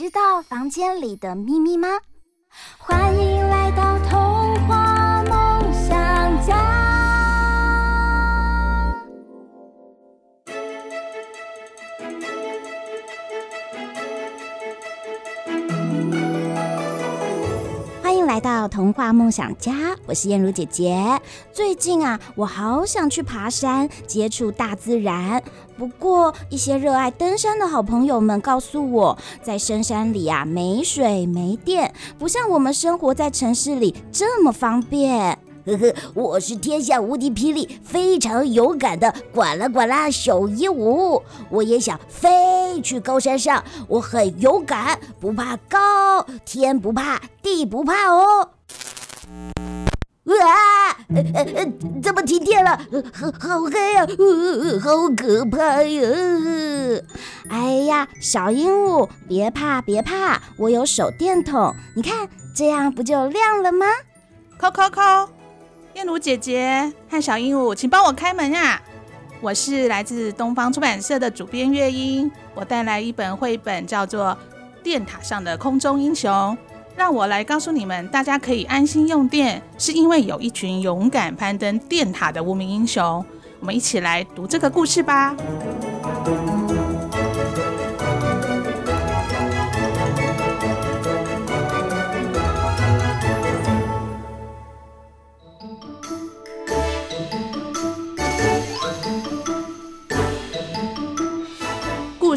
知道房间里的秘密吗？欢迎来到童话梦想家。来到童话梦想家，我是燕如姐姐。最近啊，我好想去爬山，接触大自然。不过，一些热爱登山的好朋友们告诉我，在深山里啊，没水没电，不像我们生活在城市里这么方便。呵呵，我是天下无敌霹雳、非常勇敢的呱啦呱啦小鹦鹉，我也想飞去高山上。我很勇敢，不怕高，天不怕，地不怕哦。啊！呃呃呃，怎么停电了？好好黑呀，呃，好可怕呀！哎呀，小鹦鹉，别怕别怕，我有手电筒，你看这样不就亮了吗？扣扣扣。燕如姐姐和小鹦鹉，请帮我开门呀！我是来自东方出版社的主编月英，我带来一本绘本，叫做《电塔上的空中英雄》。让我来告诉你们，大家可以安心用电，是因为有一群勇敢攀登电塔的无名英雄。我们一起来读这个故事吧。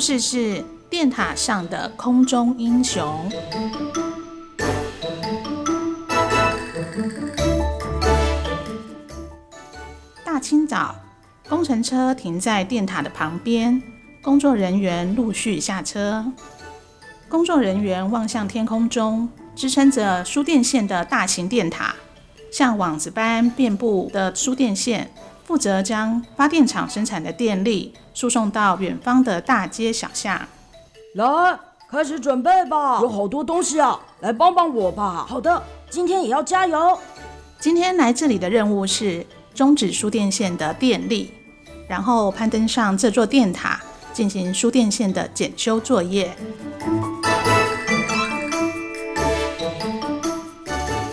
事是电塔上的空中英雄。大清早，工程车停在电塔的旁边，工作人员陆续下车。工作人员望向天空中支撑着输电线的大型电塔，像网子般遍布的输电线，负责将发电厂生产的电力输送到远方的大街小巷。来，开始准备吧！有好多东西啊，来帮帮我吧。好的，今天也要加油。今天来这里的任务是终止输电线的电力，然后攀登上这座电塔，进行输电线的检修作业。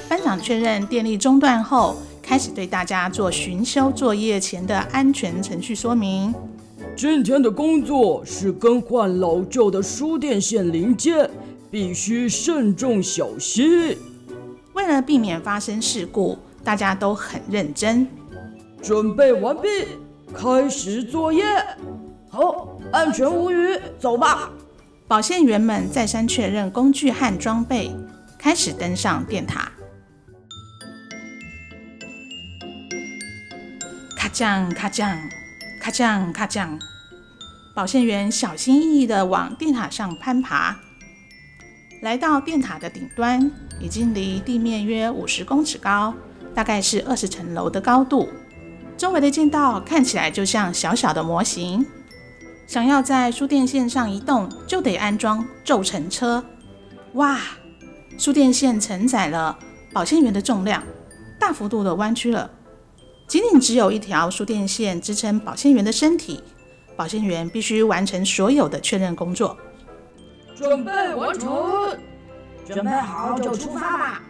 班长确认电力中断后，开始对大家做巡修作业前的安全程序说明。今天的工作是更换老旧的输电线零件，必须慎重小心。为了避免发生事故，大家都很认真。准备完毕，开始作业。好，安全无虞，走吧。保线员们再三确认工具和装备，开始登上电塔。降咔降，咔降咔降。保线员小心翼翼地往电塔上攀爬，来到电塔的顶端，已经离地面约五十公尺高，大概是二十层楼的高度。周围的街道看起来就像小小的模型。想要在输电线上移动，就得安装轴承车。哇，输电线承载了保线员的重量，大幅度的弯曲了。仅仅只有一条输电线支撑保线员的身体。保线员必须完成所有的确认工作。准备完成，准备好就出发吧。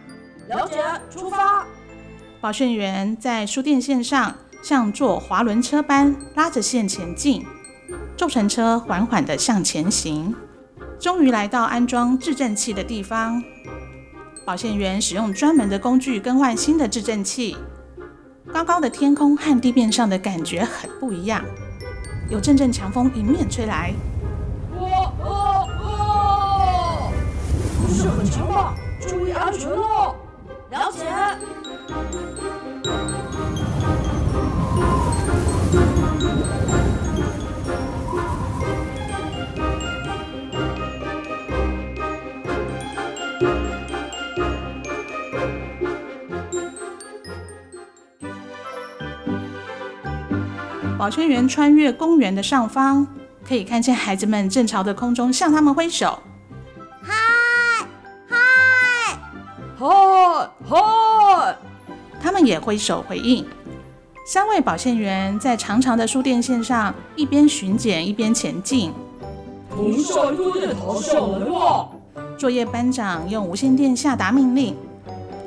了解，出发。保线员在输电线上像坐滑轮车般拉着线前进，轴承车缓缓地向前行，终于来到安装制震器的地方。保线员使用专门的工具更换新的制震器。高高的天空和地面上的感觉很不一样。有阵阵强风迎面吹来，哇哇哇！不是很强吧？注意安全了！了解。保线员穿越公园的上方，可以看见孩子们正朝着空中向他们挥手。嗨嗨嗨嗨！他们也挥手回应。三位保线员在长长的输电线上一边巡检一边前进。从下一座电塔上来吧！作业班长用无线电下达命令。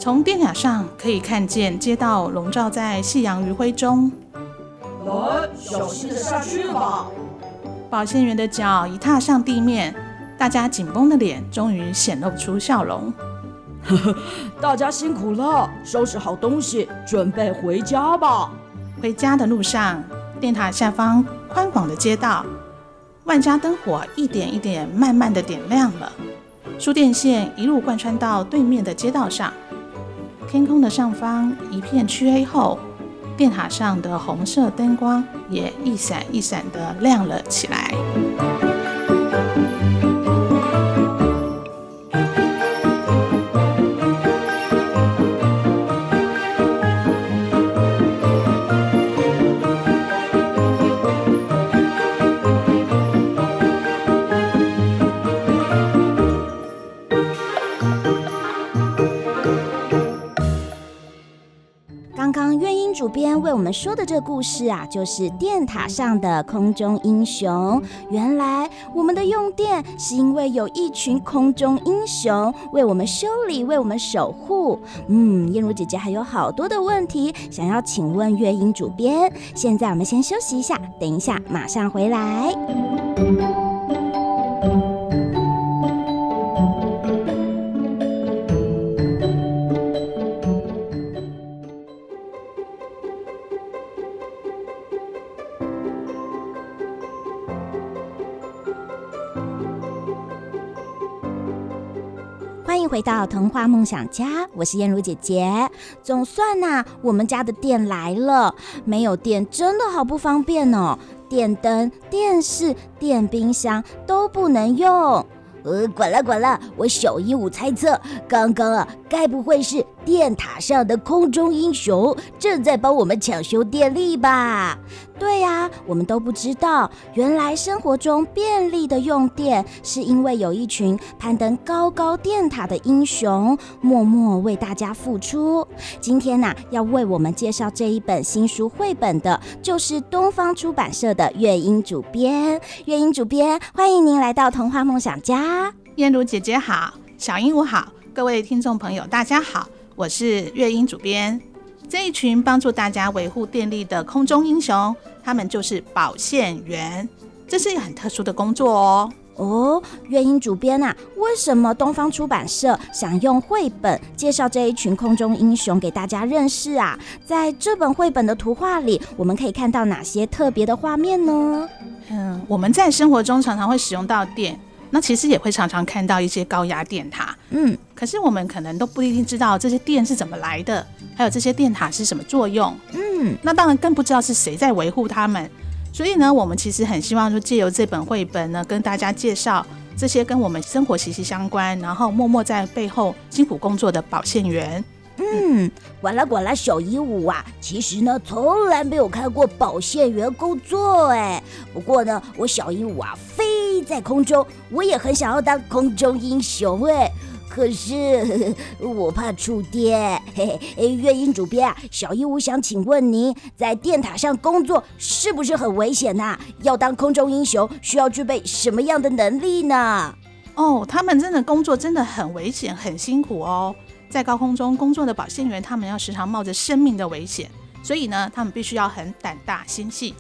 从电塔上可以看见街道笼罩在夕阳余晖中。来，小心的下去吧。保线员的脚一踏上地面，大家紧绷的脸终于显露出笑容。呵呵，大家辛苦了，收拾好东西，准备回家吧。回家的路上，电塔下方宽广的街道，万家灯火一点一点慢慢的点亮了。输电线一路贯穿到对面的街道上，天空的上方一片黢黑后。电塔上的红色灯光也一闪一闪的亮了起来。我们说的这个故事啊，就是电塔上的空中英雄。原来我们的用电是因为有一群空中英雄为我们修理、为我们守护。嗯，燕如姐姐还有好多的问题想要请问月英主编。现在我们先休息一下，等一下马上回来。回到童话梦想家，我是燕如姐姐。总算呐、我们家的电来了。没有电真的好不方便哦，电灯、电视、电冰箱都不能用。呃，滚了滚了，我小鹦鹉猜测，刚刚啊，该不会是电塔上的空中英雄正在帮我们抢修电力吧？对呀，我们都不知道，原来生活中便利的用电，是因为有一群攀登高高电塔的英雄，默默为大家付出。今天呐、要为我们介绍这一本新书绘本的，就是东方出版社的月英主编。月英主编，欢迎您来到童话梦想家。燕如姐姐好，小鹦鹉好，各位听众朋友大家好，我是月英主编。这一群帮助大家维护电力的空中英雄，他们就是保线员。这是一个很特殊的工作哦。哦，月英主编啊，为什么东方出版社想用绘本介绍这一群空中英雄给大家认识啊？在这本绘本的图画里，我们可以看到哪些特别的画面呢？嗯，我们在生活中常常会使用到电。那其实也会常常看到一些高压电塔，嗯，可是我们可能都不一定知道这些电是怎么来的，还有这些电塔是什么作用，嗯，那当然更不知道是谁在维护他们。所以呢，我们其实很希望说借由这本绘本呢，跟大家介绍这些跟我们生活息息相关，然后默默在背后辛苦工作的保线员。嗯，管啦管啦，小鹦鹉啊，其实呢，从来没有看过保线员工作哎。不过呢，我小鹦鹉啊，在空中，我也很想要当空中英雄哎。可是 我怕触电。嘿嘿，月英主编啊，小鹦鹉想请问您，在电塔上工作是不是很危险呐、要当空中英雄，需要具备什么样的能力呢？哦，他们真的工作真的很危险，很辛苦哦。在高空中工作的保线员，他们要时常冒着生命的危险，所以呢，他们必须要很胆大心细，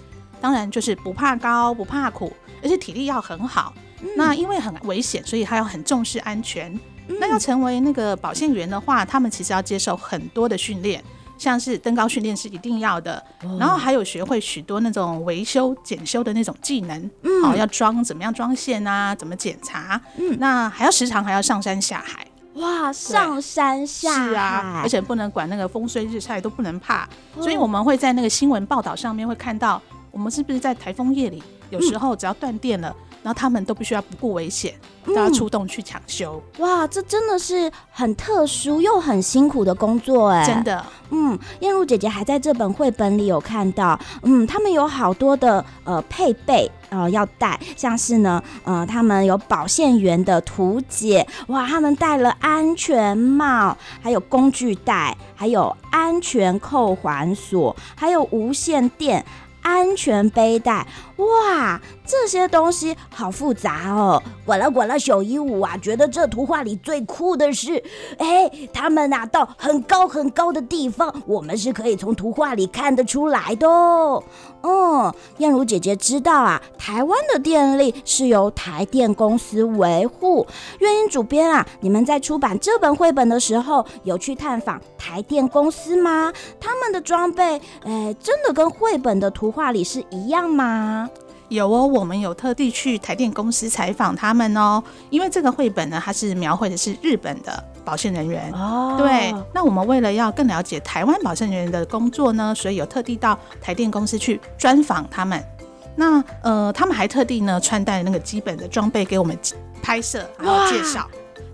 当然就是不怕高不怕苦，而且体力要很好。嗯、那因为很危险，所以他要很重视安全。嗯、那要成为那个保线员的话，他们其实要接受很多的训练，像是登高训练是一定要的，哦、然后还有学会许多那种维修检修的那种技能，好、嗯。哦、要装怎么样装线啊，怎么检查，嗯，那还要时常还要上山下海。哇，上山下海。是啊，而且不能管那个风吹日晒都不能怕，哦、所以我们会在那个新闻报道上面会看到我们是不是在台风夜里，有时候只要断电了，嗯、然后他们都必须要不顾危险，都要出动去抢修。哇，这真的是很特殊又很辛苦的工作哎，真的。嗯，燕如姐姐还在这本绘本里有看到，嗯，他们有好多的呃配备呃要带，像是呢，呃，他们有保线员的图解，哇，他们戴了安全帽，还有工具袋，还有安全扣环锁，还有无线电。安全背带，哇，这些东西好复杂哦！呱啦呱啦小鹦鹉啊，觉得这图画里最酷的是，哎，他们拿到很高很高的地方，我们是可以从图画里看得出来的哦。嗯，燕如姐姐知道啊，台湾的电力是由台电公司维护。月英主编啊，你们在出版这本绘本的时候，有去探访台电公司吗？他们的装备，哎，真的跟绘本的图画里是一样吗？有哦，我们有特地去台电公司采访他们哦。因为这个绘本呢，它是描绘的是日本的保险人员哦。对，那我们为了要更了解台湾保险人员的工作呢，所以有特地到台电公司去专访他们。那呃，他们还特地呢穿戴那个基本的装备给我们拍摄，然后介绍。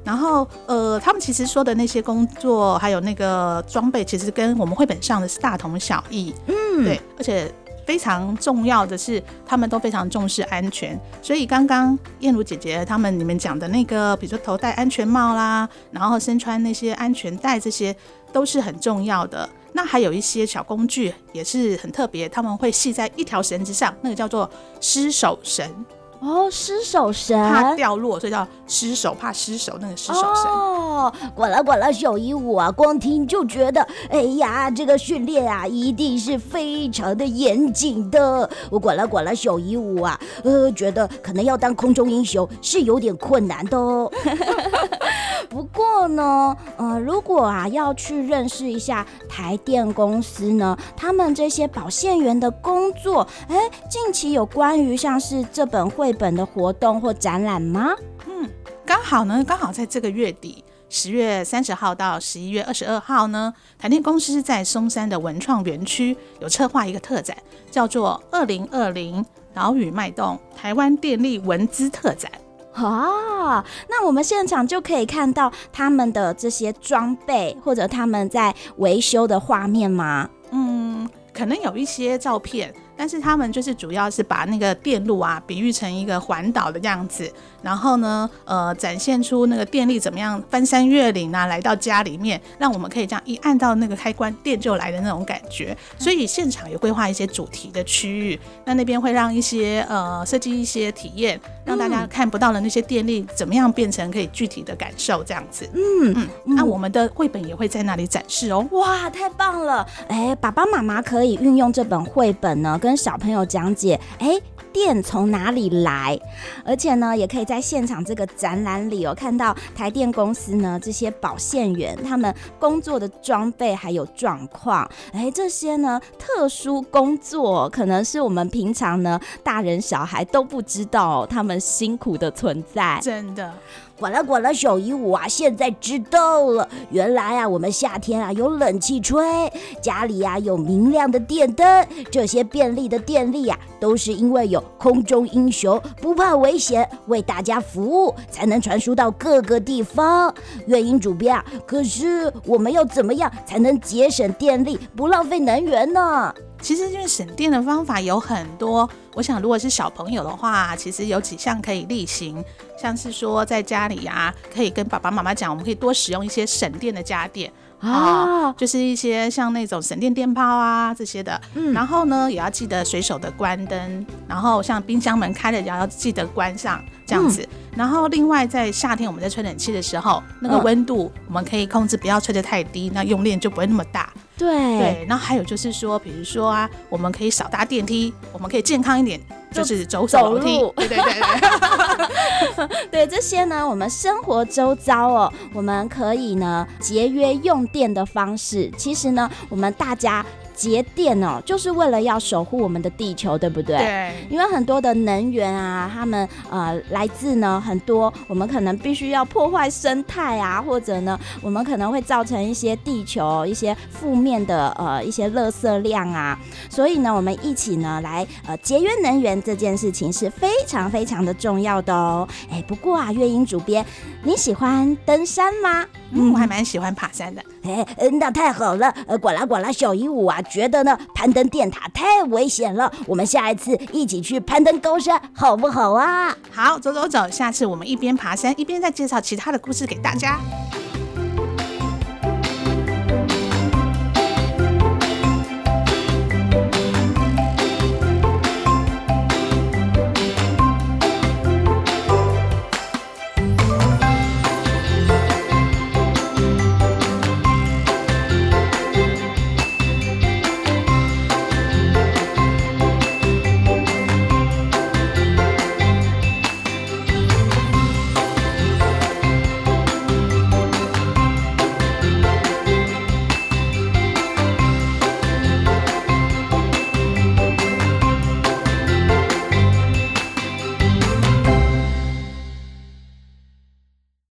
然后呃，他们其实说的那些工作还有那个装备，其实跟我们绘本上的是大同小异。嗯，对，而且。非常重要的是，他们都非常重视安全，所以刚刚燕如姐姐他们你们讲的那个，比如说头戴安全帽啦，然后身穿那些安全带，这些都是很重要的。那还有一些小工具也是很特别，他们会系在一条绳子上，那个叫做失手绳。哦，失手绳怕掉落，所以叫失手，怕失手那个失手绳。哦，管了管了小鹦鹉啊，光听就觉得，哎呀，这个训练啊，一定是非常的严谨的。我管了管了小鹦鹉啊，呃，觉得可能要当空中英雄是有点困难的哦。不过呢，呃，如果啊要去认识一下台电公司呢，他们这些保线员的工作，哎，近期有关于像是这本绘本的活动或展览吗？嗯，刚好呢，刚好在这个月底，十月三十号到十一月二十二号呢，台电公司在松山的文创园区有策划一个特展，叫做“二零二零岛屿脉动台湾电力文资特展”。哦，那我们现场就可以看到他们的这些装备，或者他们在维修的画面吗？嗯，可能有一些照片。但是他们就是主要是把那个电路啊比喻成一个环岛的样子，然后呢，呃，展现出那个电力怎么样翻山越岭啊，来到家里面，让我们可以这样一按到那个开关，电就来的那种感觉。所以现场有规划一些主题的区域，那那边会让一些呃设计一些体验，让大家看不到的那些电力怎么样变成可以具体的感受这样子。嗯嗯，那我们的绘本也会在那里展示哦。哇，太棒了！哎，爸爸妈妈可以运用这本绘本呢，跟跟小朋友讲解，哎，电从哪里来？而且呢，也可以在现场这个展览里有看到台电公司呢这些保线员他们工作的装备还有状况。哎，这些呢特殊工作，可能是我们平常呢大人小孩都不知道他们辛苦的存在。真的。管了管了，小姨我啊，现在知道了。原来啊，我们夏天啊有冷气吹，家里啊有明亮的电灯，这些便利的电力啊，都是因为有空中英雄不怕危险，为大家服务，才能传输到各个地方。月英主编啊，可是我们要怎么样才能节省电力，不浪费能源呢？其实，因为省电的方法有很多。我想，如果是小朋友的话，其实有几项可以例行，像是说在家里呀，可以跟爸爸妈妈讲，我们可以多使用一些省电的家电啊，就是一些像那种省电电泡啊这些的。嗯，然后呢，也要记得随手的关灯，然后像冰箱门开了也要记得关上，这样子。然后另外在夏天我们在吹冷气的时候，那个温度我们可以控制，不要吹得太低，那用电就不会那么大。对对，然后还有就是说，比如说啊，我们可以少搭电梯，我们可以健康一点，就是走走楼梯。对对对对，对 这些呢，我们生活周遭哦，我们可以呢节约用电的方式。其实呢，我们大家。节电哦，就是为了要守护我们的地球，对不对？对。因为很多的能源啊，他们呃来自呢很多，我们可能必须要破坏生态啊，或者呢，我们可能会造成一些地球一些负面的呃一些垃圾量啊。所以呢，我们一起呢来呃节约能源这件事情是非常非常的重要的哦。哎，不过啊，月英主编，你喜欢登山吗？嗯，我还蛮喜欢爬山的。哎，那太好了。呃，呱啦呱啦，小鹦鹉啊，觉得呢攀登电塔太危险了。我们下一次一起去攀登高山，好不好啊？好，走走走，下次我们一边爬山一边再介绍其他的故事给大家。